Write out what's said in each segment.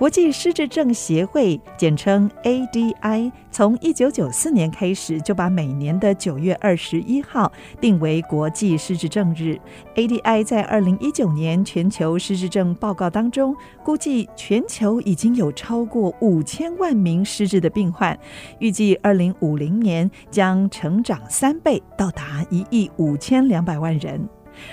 国际失智症协会，简称 ADI，从一九九四年开始就把每年的九月二十一号定为国际失智症日。ADI 在二零一九年全球失智症报告当中，估计全球已经有超过五千万名失智的病患，预计二零五零年将成长三倍，到达一亿五千两百万人。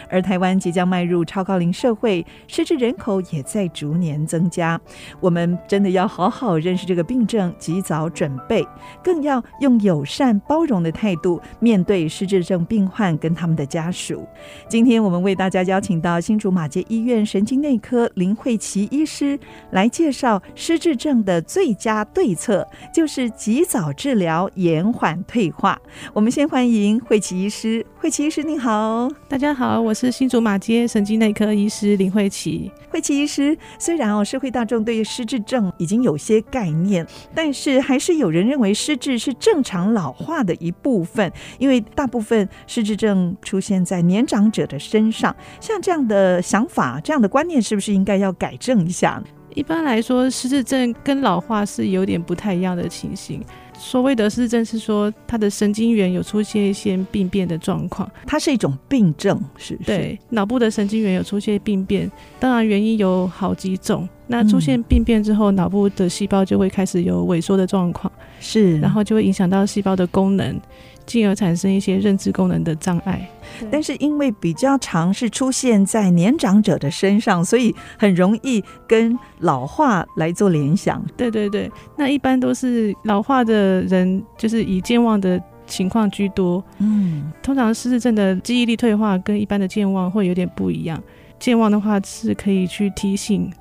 而台湾即将迈入超高龄社会，失智人口也在逐年增加。我们真的要好好认识这个病症，及早准备，更要用友善包容的态度面对失智症病患跟他们的家属。今天我们为大家邀请到新竹马街医院神经内科林慧琪医师来介绍失智症的最佳对策，就是及早治疗，延缓退化。我们先欢迎慧琪医师。慧琪医师，你好，大家好。我是新竹马街神经内科医师林慧琪。慧琪医师，虽然哦，社会大众对于失智症已经有些概念，但是还是有人认为失智是正常老化的一部分，因为大部分失智症出现在年长者的身上。像这样的想法、这样的观念，是不是应该要改正一下？一般来说，失智症跟老化是有点不太一样的情形。所谓的失症是说，他的神经元有出现一些病变的状况，它是一种病症，是不是？对，脑部的神经元有出现病变，当然原因有好几种。那出现病变之后，脑、嗯、部的细胞就会开始有萎缩的状况，是，然后就会影响到细胞的功能，进而产生一些认知功能的障碍。但是因为比较常是出现在年长者的身上，所以很容易跟老化来做联想。对对对，那一般都是老化的人，就是以健忘的情况居多。嗯，通常失智症的记忆力退化跟一般的健忘会有点不一样。健忘的话是可以去提醒。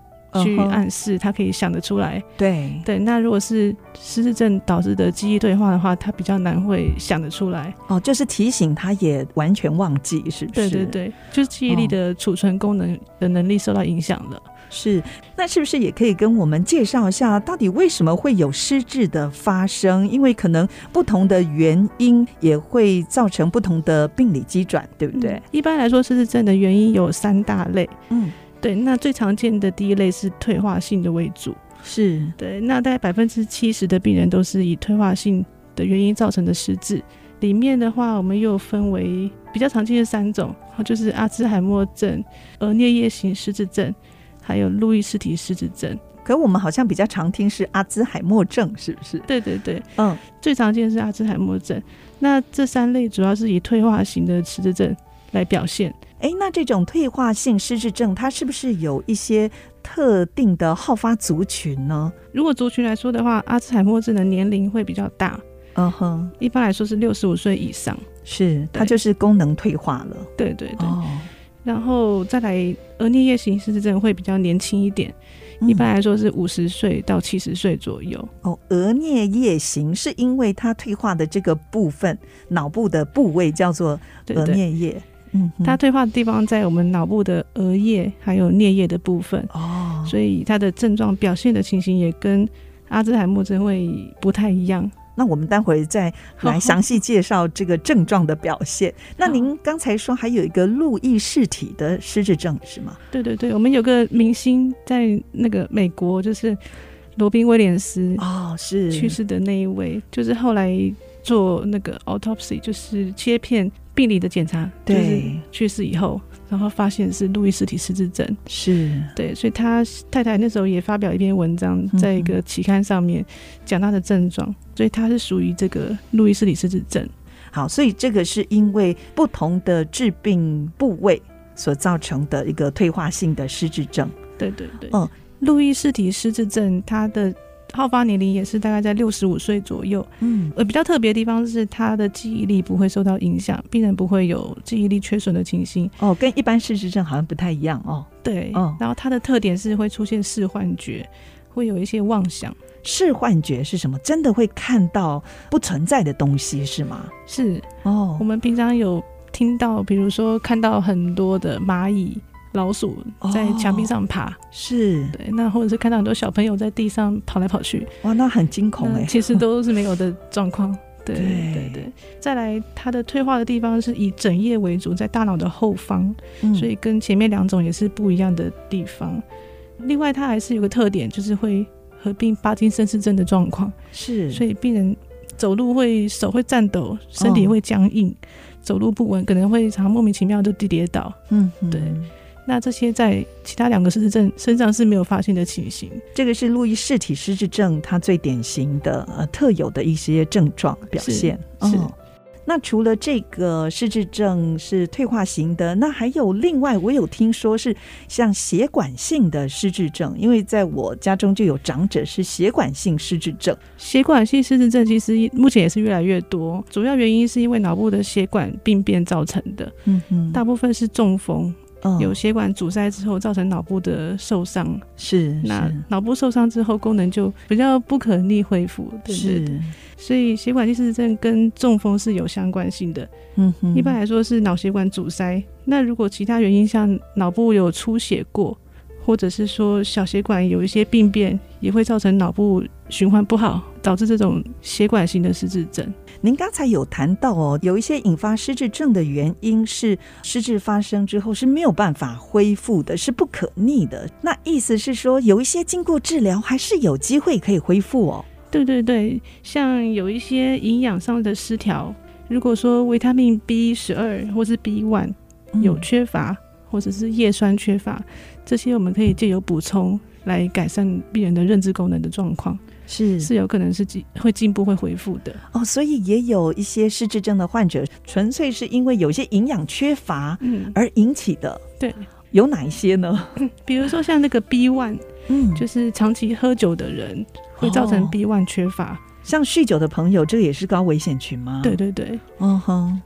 去暗示他可以想得出来，对对。那如果是失智症导致的记忆退化的话，他比较难会想得出来。哦，就是提醒他也完全忘记，是不是？对对对，就是记忆力的储存功能的能力受到影响了。是，那是不是也可以跟我们介绍一下，到底为什么会有失智的发生？因为可能不同的原因也会造成不同的病理机转，对不对？嗯，一般来说，失智症的原因有三大类。嗯。对，那最常见的第一类是退化性的为主，是对。那大概百分之七十的病人都是以退化性的原因造成的失智。里面的话，我们又分为比较常见的三种，就是阿兹海默症、额颞叶型失智症，还有路易斯体失智症。可我们好像比较常听是阿兹海默症，是不是？对对对，嗯，最常见的是阿兹海默症。那这三类主要是以退化型的失智症来表现。哎，那这种退化性失智症，它是不是有一些特定的好发族群呢？如果族群来说的话，阿兹海默症的年龄会比较大，嗯哼，一般来说是六十五岁以上，是它就是功能退化了。对对对，哦、然后再来额颞叶型失智症会比较年轻一点，嗯、一般来说是五十岁到七十岁左右。哦，额颞叶型是因为它退化的这个部分，脑部的部位叫做额颞叶。嗯，它退化的地方在我们脑部的额叶还有颞叶的部分哦，所以它的症状表现的情形也跟阿兹海默症会不太一样。那我们待会再来详细介绍这个症状的表现。那您刚才说还有一个路易氏体的失智症是吗？对对对，我们有个明星在那个美国，就是罗宾威廉斯哦，是去世的那一位，就是后来做那个 autopsy，就是切片。病理的检查，对，去世以后，然后发现是路易斯体失智症，是对，所以他太太那时候也发表一篇文章，在一个期刊上面讲他的症状，所以他是属于这个路易斯体失智症。好，所以这个是因为不同的致病部位所造成的一个退化性的失智症。对对对，嗯，路易斯体失智症，它的。好发年龄也是大概在六十五岁左右，嗯，呃比较特别的地方是他的记忆力不会受到影响，病人不会有记忆力缺损的情形。哦，跟一般失智症好像不太一样哦。对，嗯，然后它的特点是会出现视幻觉，会有一些妄想。视幻觉是什么？真的会看到不存在的东西是吗？是哦，我们平常有。听到，比如说看到很多的蚂蚁、老鼠在墙壁上爬，哦、是。对，那或者是看到很多小朋友在地上跑来跑去，哇，那很惊恐哎，其实都是没有的状况。对 对。对对，再来它的退化的地方是以枕叶为主，在大脑的后方，嗯，所以跟前面两种也是不一样的地方。另外，它还是有个特点，就是会合并巴金森氏症的状况，是，所以病人走路会手会颤抖，身体会僵硬，哦、走路不稳，可能会常常莫名其妙就跌跌倒。嗯，对。那这些在其他两个失智症身上是没有发现的情形。这个是路易氏体失智症它最典型的呃特有的一些症状表现。是。是哦那除了这个失智症是退化型的，那还有另外，我有听说是像血管性的失智症，因为在我家中就有长者是血管性失智症。血管性失智症其实目前也是越来越多，主要原因是因为脑部的血管病变造成的。嗯嗯，大部分是中风。有血管阻塞之后，造成脑部的受伤，是那脑部受伤之后，功能就比较不可逆恢复，是。所以血管性失智症跟中风是有相关性的。嗯哼，一般来说是脑血管阻塞。那如果其他原因，像脑部有出血过，或者是说小血管有一些病变，也会造成脑部循环不好，导致这种血管型的失智症。您刚才有谈到哦，有一些引发失智症的原因是失智发生之后是没有办法恢复的，是不可逆的。那意思是说，有一些经过治疗还是有机会可以恢复哦。对对对，像有一些营养上的失调，如果说维他命 B 十二或是 B one 有缺乏，嗯、或者是叶酸缺乏，这些我们可以借由补充来改善病人的认知功能的状况。是是有可能是进会进步会恢复的哦，所以也有一些失智症的患者，纯粹是因为有些营养缺乏嗯而引起的。嗯、对，有哪一些呢？比如说像那个 B one，嗯，就是长期喝酒的人会造成 B one 缺乏，哦、像酗酒的朋友，这个也是高危险群吗？对对对，嗯哼。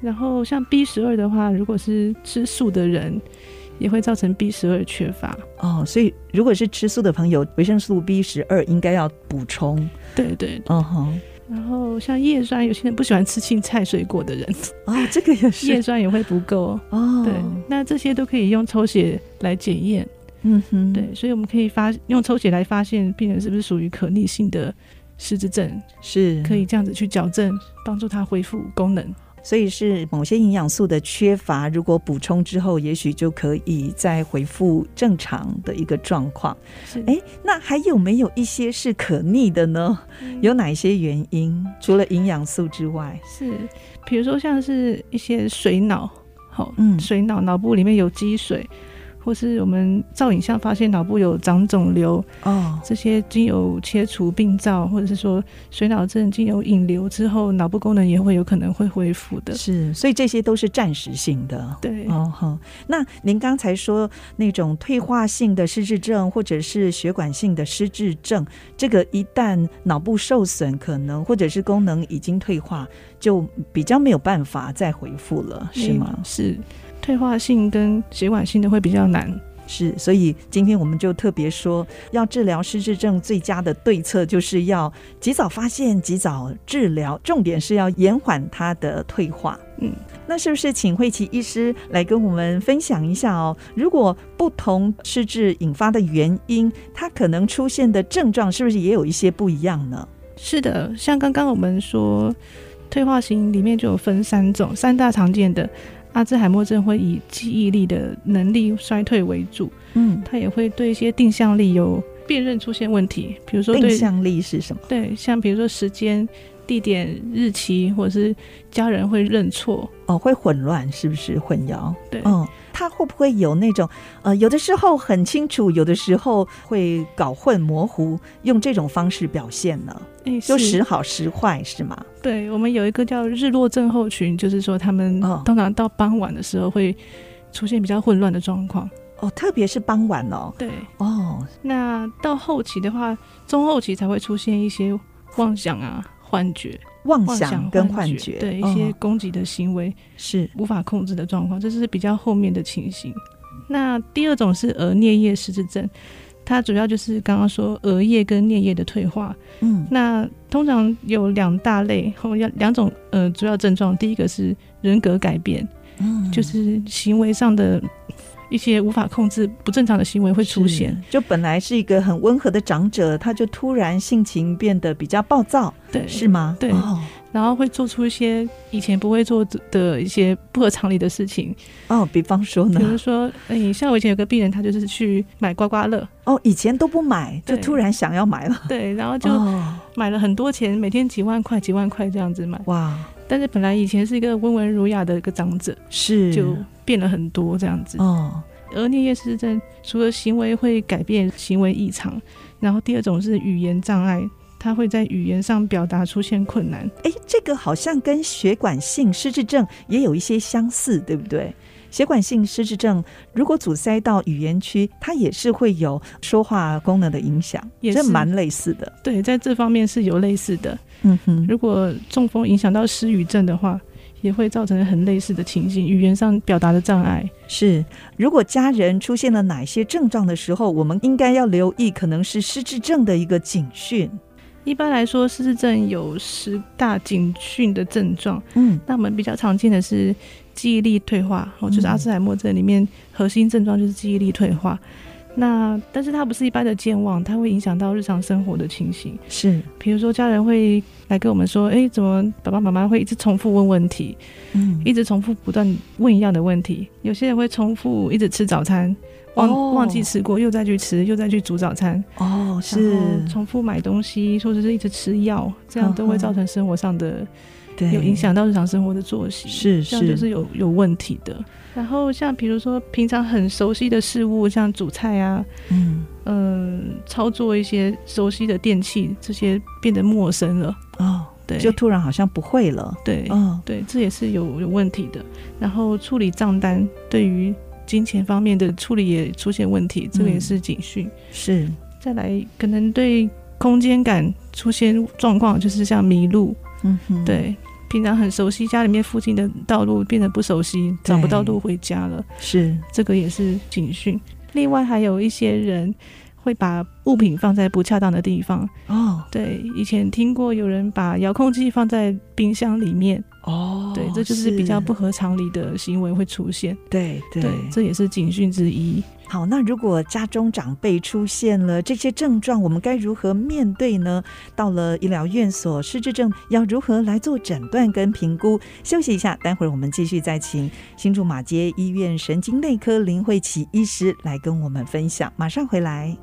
然后像 B 十二的话，如果是吃素的人。也会造成 B 十二缺乏哦，所以如果是吃素的朋友，维生素 B 十二应该要补充。对对，对，嗯哼。然后像叶酸，有些人不喜欢吃青菜水果的人，哦，这个也是叶酸也会不够哦。对，那这些都可以用抽血来检验。嗯哼，对，所以我们可以发用抽血来发现病人是不是属于可逆性的失智症，是可以这样子去矫正，帮助他恢复功能。所以是某些营养素的缺乏，如果补充之后，也许就可以再恢复正常的一个状况。是，哎，那还有没有一些是可逆的呢？嗯、有哪一些原因？除了营养素之外，是，比如说像是一些水脑，好，嗯，水脑脑部里面有积水。或是我们照影像发现脑部有长肿瘤哦，这些经由切除病灶，或者是说水脑症经由引流之后，脑部功能也会有可能会恢复的。是，所以这些都是暂时性的。对，哦好。那您刚才说那种退化性的失智症，或者是血管性的失智症，这个一旦脑部受损，可能或者是功能已经退化，就比较没有办法再恢复了，是吗？嗯，是。退化性跟血管性的会比较难，是，所以今天我们就特别说，要治疗失智症最佳的对策就是要及早发现、及早治疗，重点是要延缓它的退化。嗯，那是不是请慧琪医师来跟我们分享一下哦？如果不同失智引发的原因，它可能出现的症状是不是也有一些不一样呢？是的，像刚刚我们说，退化型里面就有分三种，三大常见的。阿兹海默症会以记忆力的能力衰退为主，嗯，他也会对一些定向力有辨认出现问题，比如说对定向力是什么？对，像比如说时间、地点、日期，或者是家人会认错哦，会混乱，是不是混淆？对，嗯。他会不会有那种呃，有的时候很清楚，有的时候会搞混模糊，用这种方式表现呢？欸、就时好时坏是吗？对，我们有一个叫日落症候群，就是说他们通常到傍晚的时候会出现比较混乱的状况。哦，特别是傍晚哦。对哦，那到后期的话，中后期才会出现一些妄想啊、幻觉。妄想跟幻觉，对一些攻击的行为是无法控制的状况，这是比较后面的情形。那第二种是额颞叶失智症，它主要就是刚刚说额叶跟颞叶的退化。嗯，那通常有两大类，后要两种呃主要症状。第一个是人格改变，嗯，就是行为上的。一些无法控制不正常的行为会出现，就本来是一个很温和的长者，他就突然性情变得比较暴躁，对，是吗？对，哦，然后会做出一些以前不会做的一些不合常理的事情。哦，比方说呢？比如说，哎，像我以前有个病人，他就是去买刮刮乐，哦，以前都不买，就突然想要买了，对，然后就买了很多钱，每天几万块、几万块这样子买，哇！但是本来以前是一个温文儒雅的一个长者，是就。变了很多这样子哦，而颞叶失智症除了行为会改变、行为异常，然后第二种是语言障碍，它会在语言上表达出现困难。哎，这个好像跟血管性失智症也有一些相似，对不对？血管性失智症如果阻塞到语言区，它也是会有说话功能的影响，也是蛮类似的。对，在这方面是有类似的。嗯哼，如果中风影响到失语症的话。也会造成很类似的情形，语言上表达的障碍。是，如果家人出现了哪些症状的时候，我们应该要留意，可能是失智症的一个警讯。一般来说，失智症有十大警讯的症状。嗯，那我们比较常见的是记忆力退化，哦，就是阿兹海默症里面核心症状就是记忆力退化。那但是它不是一般的健忘，它会影响到日常生活的情形。是，比如说家人会来跟我们说，哎、欸，怎么爸爸妈妈会一直重复问问题，嗯，一直重复不断问一样的问题。有些人会重复一直吃早餐，忘、哦、忘记吃过又再去吃，又再去煮早餐。哦，是重复买东西，或者是一直吃药，这样都会造成生活上的。有影响到日常生活的作息，是是，这样就是有有问题的。然后像比如说平常很熟悉的事物，像煮菜啊，嗯嗯、呃，操作一些熟悉的电器，这些变得陌生了哦，对，就突然好像不会了，对，哦，对，这也是有有问题的。然后处理账单，对于金钱方面的处理也出现问题，这个也是警讯。嗯、是，再来可能对空间感出现状况，就是像迷路，嗯哼，对。平常很熟悉家里面附近的道路，变得不熟悉，找不到路回家了。是，这个也是警讯。另外还有一些人会把物品放在不恰当的地方。哦，对，以前听过有人把遥控器放在冰箱里面。哦，对，这就是比较不合常理的行为会出现。对对，对，这也是警讯之一。好，那如果家中长辈出现了这些症状，我们该如何面对呢？到了医疗院所，失智症要如何来做诊断跟评估？休息一下，待会儿我们继续再请新竹马街医院神经内科林慧琪医师来跟我们分享。马上回来。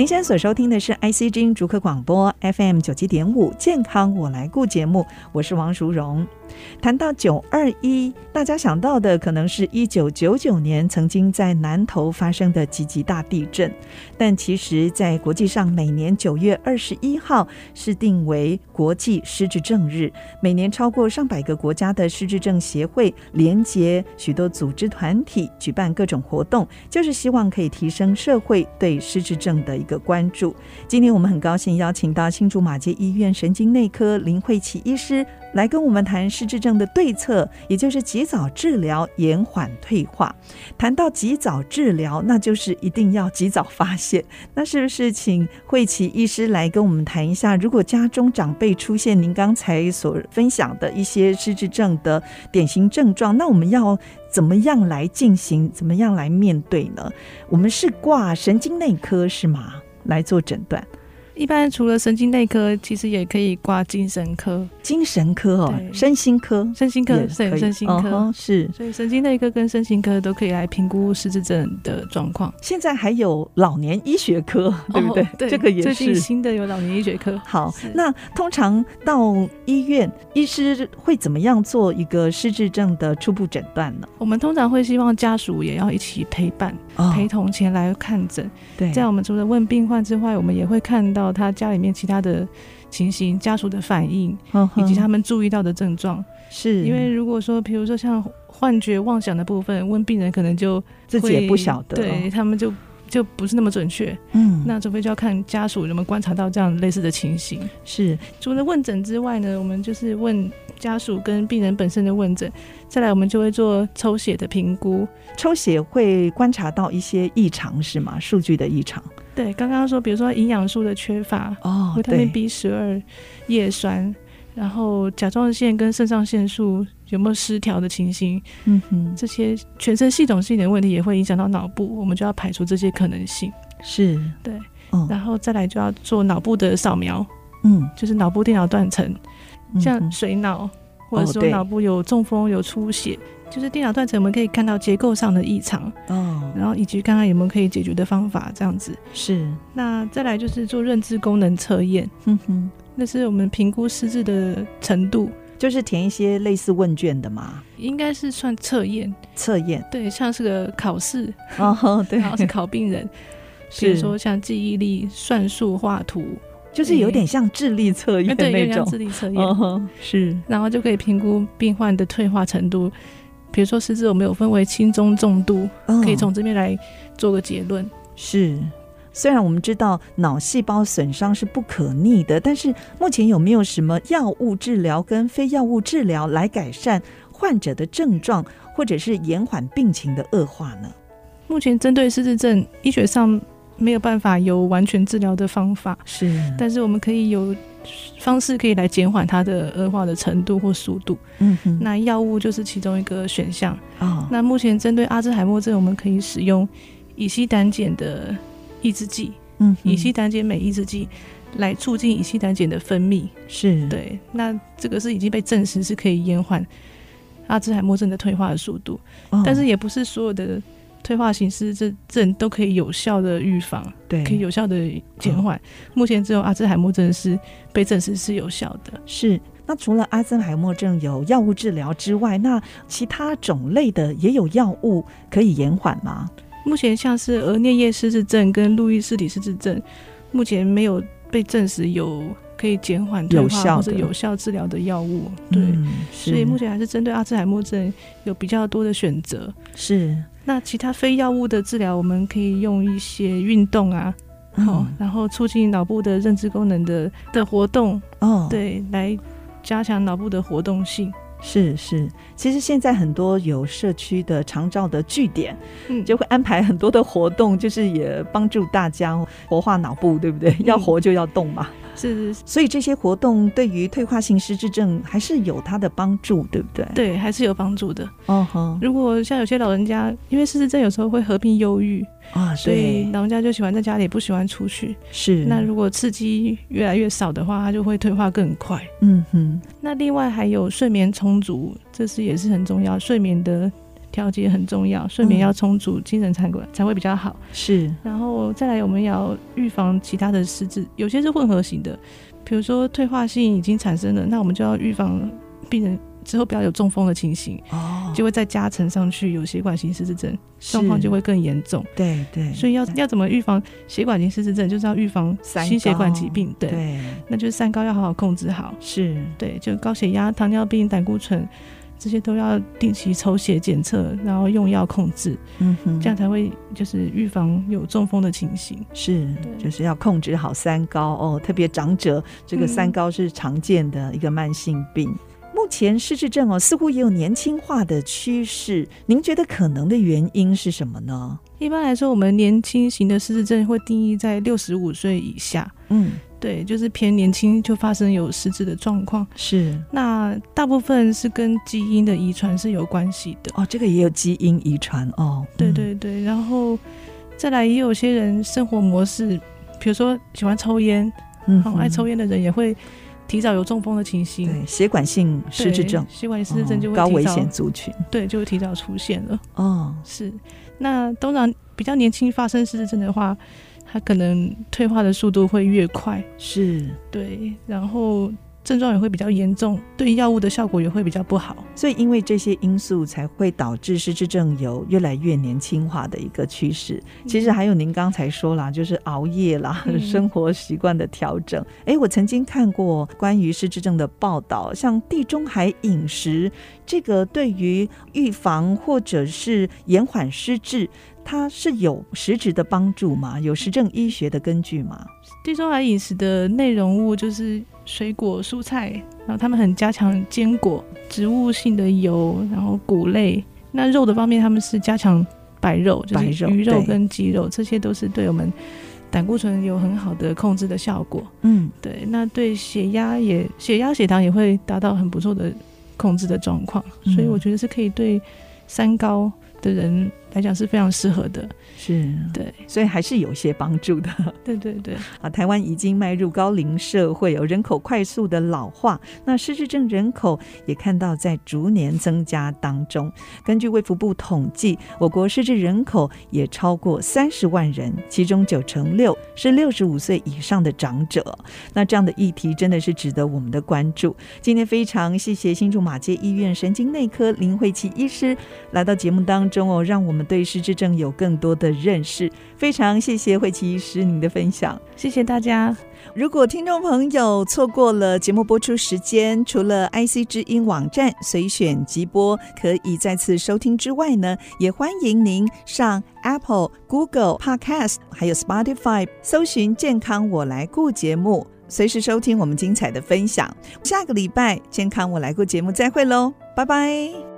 您现在所收听的是 IC 之音竹科广播 FM 九七点五健康我来顾节目，我是王淑荣。谈到九二一，大家想到的可能是一九九九年曾经在南投发生的几级大地震，但其实，在国际上，每年九月二十一号是定为国际失智症日。每年超过上百个国家的失智症协会连结许多组织团体，举办各种活动，就是希望可以提升社会对失智症的一个关注。今天我们很高兴邀请到新竹马街医院神经内科林慧琪医师。来跟我们谈失智症的对策，也就是及早治疗、延缓退化。谈到及早治疗，那就是一定要及早发现。那是不是请慧琪医师来跟我们谈一下，如果家中长辈出现您刚才所分享的一些失智症的典型症状，那我们要怎么样来进行，怎么样来面对呢？我们是挂神经内科是吗？来做诊断。一般除了神经内科，其实也可以挂精神科。精神科哦，身心科，身心科对，身心科、哦、是。所以神经内科跟身心科都可以来评估失智症的状况。现在还有老年医学科，对不对？哦、对，这个也是最近新的有老年医学科。好，那通常到医院，医师会怎么样做一个失智症的初步诊断呢？我们通常会希望家属也要一起陪伴、哦、陪同前来看诊。对，这样我们除了问病患之外，我们也会看到他家里面其他的情形、家属的反应，以及他们注意到的症状。是因为如果说，比如说像幻觉、妄想的部分，问病人可能就自己也不晓得，对他们就就不是那么准确。嗯，那除非就要看家属有没有观察到这样类似的情形。是除了问诊之外呢，我们就是问家属跟病人本身的问诊，再来我们就会做抽血的评估。抽血会观察到一些异常是吗？数据的异常。对，刚刚说，比如说营养素的缺乏，哦，维他命 B 十二、叶酸，然后甲状腺跟肾上腺素有没有失调的情形，嗯哼，这些全身系统性的问题也会影响到脑部，我们就要排除这些可能性。是，对，嗯，然后再来就要做脑部的扫描，嗯，就是脑部电脑断层，像水脑，或者说脑部有中风、有出血。就是电脑断层，我们可以看到结构上的异常哦，然后以及看看有没有可以解决的方法，这样子。是。那再来就是做认知功能测验，嗯哼，那是我们评估失智的程度，就是填一些类似问卷的嘛，应该是算测验，测验。对，像是个考试哦，对，然后是考病人，比如说像记忆力、算术、画图，就是有点像智力测验那种，对，像智力测验，是，然后就可以评估病患的退化程度。比如说失智，我们有分为轻、中、重度，可以从这边来做个结论。是，虽然我们知道脑细胞损伤是不可逆的，但是目前有没有什么药物治疗跟非药物治疗来改善患者的症状，或者是延缓病情的恶化呢？目前针对失智症，医学上没有办法有完全治疗的方法，是，但是我们可以有。方式可以来减缓它的恶化的程度或速度。嗯哼，那药物就是其中一个选项。哦，那目前针对阿兹海默症，我们可以使用乙烯胆碱的抑制剂。嗯，乙烯胆碱酶抑制剂来促进乙烯胆碱的分泌。是，对。那这个是已经被证实是可以延缓阿兹海默症的退化的速度。哦，但是也不是所有的。退化型失智症都可以有效的预防，对，可以有效的减缓。哦、目前只有阿兹海默症是被证实是有效的。是，那除了阿兹海默症有药物治疗之外，那其他种类的也有药物可以延缓吗？目前像是额颞叶失智症跟路易斯体失智症，目前没有被证实有。可以减缓退化或者有效治疗的药物，对、嗯，所以目前还是针对阿兹海默症有比较多的选择。是，那其他非药物的治疗，我们可以用一些运动啊，好、嗯，然后促进脑部的认知功能的的活动，哦，对，来加强脑部的活动性。是是，其实现在很多有社区的长照的据点，嗯，就会安排很多的活动，就是也帮助大家活化脑部，对不对？嗯、要活就要动嘛。是，是所以这些活动对于退化性失智症还是有它的帮助，对不对？对，还是有帮助的。哦吼，如果像有些老人家，因为失智症有时候会合并忧郁啊，所以老人家就喜欢在家里，不喜欢出去。是，那如果刺激越来越少的话，他就会退化更快。嗯哼。那另外还有睡眠充足，这是也是很重要，睡眠的。调节很重要，睡眠要充足，嗯、精神才会才会比较好。是，然后再来，我们要预防其他的失智，有些是混合型的，比如说退化性已经产生了，那我们就要预防病人之后不要有中风的情形，哦，就会再加成上去，有血管型失智症状况就会更严重。对对，所以要要怎么预防血管型失智症，就是要预防心血管疾病。对，对，那就是三高要好好控制好。是，对，就高血压、糖尿病、胆固醇。这些都要定期抽血检测，然后用药控制，嗯哼，这样才会就是预防有中风的情形。是，就是要控制好三高哦，特别长者这个三高是常见的一个慢性病。嗯、目前失智症哦，似乎也有年轻化的趋势，您觉得可能的原因是什么呢？一般来说，我们年轻型的失智症会定义在六十五岁以下。嗯。对，就是偏年轻就发生有失智的状况，是。那大部分是跟基因的遗传是有关系的哦，这个也有基因遗传哦。对对对，嗯、然后再来也有些人生活模式，比如说喜欢抽烟嗯，爱抽烟的人也会提早有中风的情形。对，血管性失智症，血管性失智症就会高危险族群，对，就会提早出现了。哦，是。那通常比较年轻发生失智症的话，它可能退化的速度会越快。是，对，然后。症状也会比较严重，对药物的效果也会比较不好，所以因为这些因素才会导致失智症有越来越年轻化的一个趋势。嗯、其实还有您刚才说啦，就是熬夜啦，嗯、生活习惯的调整。哎，我曾经看过关于失智症的报道，像地中海饮食，这个对于预防或者是延缓失智，它是有实质的帮助吗？有实证医学的根据吗？地中海饮食的内容物就是。水果、蔬菜，然后他们很加强坚果、植物性的油，然后谷类。那肉的方面，他们是加强白肉，就是鱼肉跟鸡肉，这些都是对我们胆固醇有很好的控制的效果。嗯，对。那对血压也，血压、血糖也会达到很不错的控制的状况。所以我觉得是可以对三高的人来讲是非常适合的。是对，所以还是有些帮助的。对对对，啊，台湾已经迈入高龄社会，有人口快速的老化，那失智症人口也看到在逐年增加当中。根据卫福部统计，我国失智人口也超过三十万人，其中九成六是六十五岁以上的长者。那这样的议题真的是值得我们的关注。今天非常谢谢新竹马街医院神经内科林慧琪医师来到节目当中哦，让我们对失智症有更多的认识，非常谢谢慧琪医师您的分享，谢谢大家。如果听众朋友错过了节目播出时间，除了 IC 之音网站随选即播可以再次收听之外呢，也欢迎您上 Apple、Google Podcast 还有 Spotify 搜寻“健康我来顾”节目，随时收听我们精彩的分享。下个礼拜“健康我来顾”节目再会喽，拜拜。